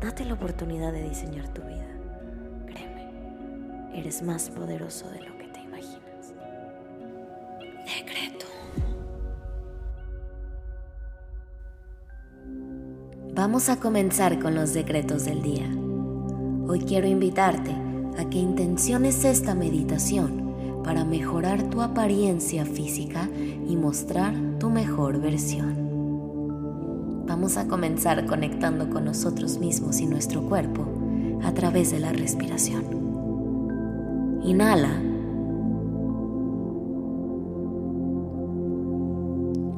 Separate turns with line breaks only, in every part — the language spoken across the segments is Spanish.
Date la oportunidad de diseñar tu vida. Créeme, eres más poderoso de lo que te imaginas. Decreto. Vamos a comenzar con los decretos del día. Hoy quiero invitarte a que intenciones esta meditación para mejorar tu apariencia física y mostrar tu mejor versión. Vamos a comenzar conectando con nosotros mismos y nuestro cuerpo a través de la respiración. Inhala.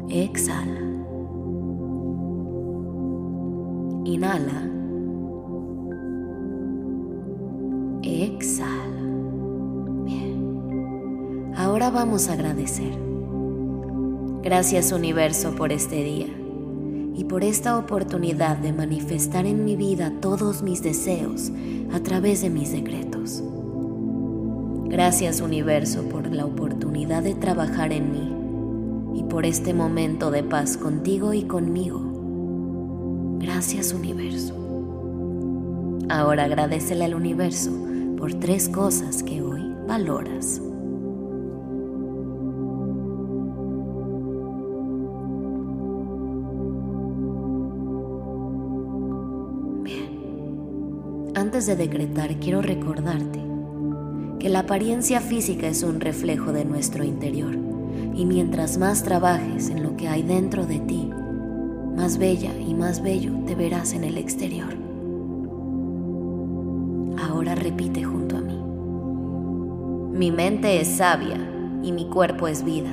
Exhala. Inhala. Exhala. Bien. Ahora vamos a agradecer. Gracias universo por este día y por esta oportunidad de manifestar en mi vida todos mis deseos a través de mis decretos. Gracias universo por la oportunidad de trabajar en mí y por este momento de paz contigo y conmigo. Gracias universo. Ahora agradecele al universo por tres cosas que hoy valoras. Antes de decretar, quiero recordarte que la apariencia física es un reflejo de nuestro interior y mientras más trabajes en lo que hay dentro de ti, más bella y más bello te verás en el exterior. Ahora repite junto a mí. Mi mente es sabia y mi cuerpo es vida.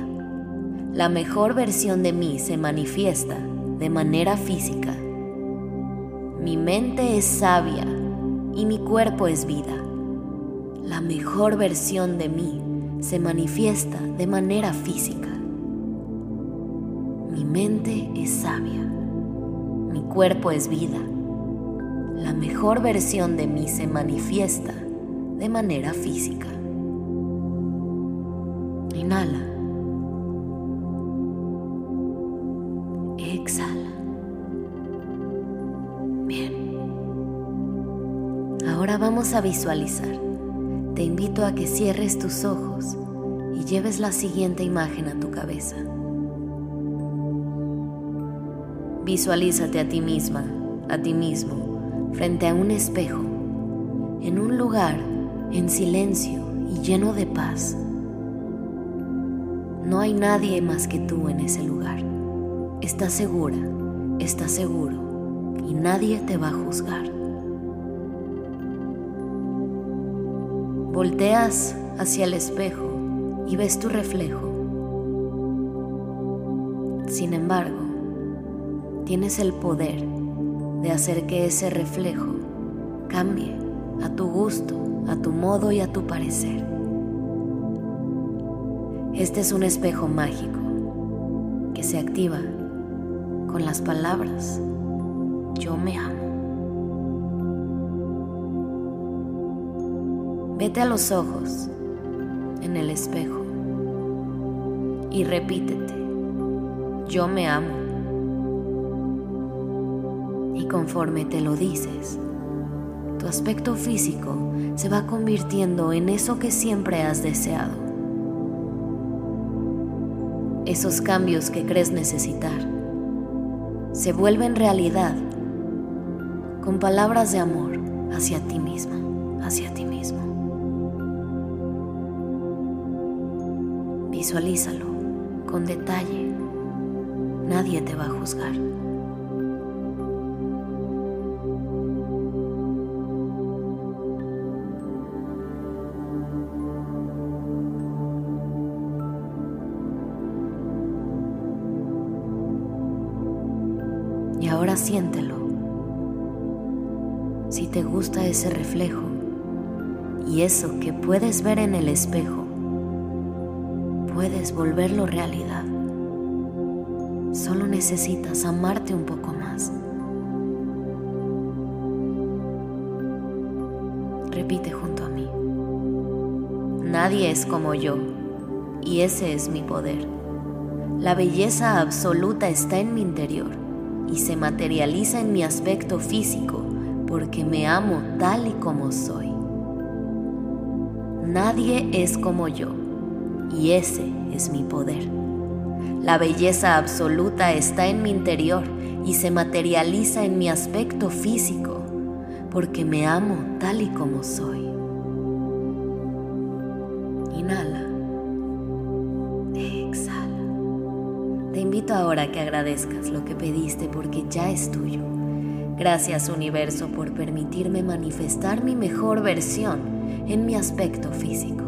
La mejor versión de mí se manifiesta de manera física. Mi mente es sabia y mi cuerpo es vida. La mejor versión de mí se manifiesta de manera física. Mi mente es sabia. Mi cuerpo es vida. La mejor versión de mí se manifiesta de manera física. Inhala. Vamos a visualizar. Te invito a que cierres tus ojos y lleves la siguiente imagen a tu cabeza. Visualízate a ti misma, a ti mismo, frente a un espejo, en un lugar en silencio y lleno de paz. No hay nadie más que tú en ese lugar. Estás segura, estás seguro y nadie te va a juzgar. Volteas hacia el espejo y ves tu reflejo. Sin embargo, tienes el poder de hacer que ese reflejo cambie a tu gusto, a tu modo y a tu parecer. Este es un espejo mágico que se activa con las palabras yo me amo. Vete a los ojos en el espejo y repítete, yo me amo. Y conforme te lo dices, tu aspecto físico se va convirtiendo en eso que siempre has deseado. Esos cambios que crees necesitar se vuelven realidad con palabras de amor hacia ti misma, hacia ti mismo. Visualízalo con detalle. Nadie te va a juzgar. Y ahora siéntelo. si te gusta ese reflejo y eso que puedes ver en el espejo, puedes volverlo realidad. Solo necesitas amarte un poco más. Repite junto a mí. Nadie es como yo y ese es mi poder. La belleza absoluta está en mi interior y se materializa en mi aspecto físico porque me amo tal y como soy. Nadie es como yo y ese es mi poder. La belleza absoluta está en mi interior y se materializa en mi aspecto físico porque me amo tal y como soy. Inhala. Exhala. Te invito ahora a que agradezcas lo que pediste porque ya es tuyo. Gracias universo por permitirme manifestar mi mejor versión en mi aspecto físico.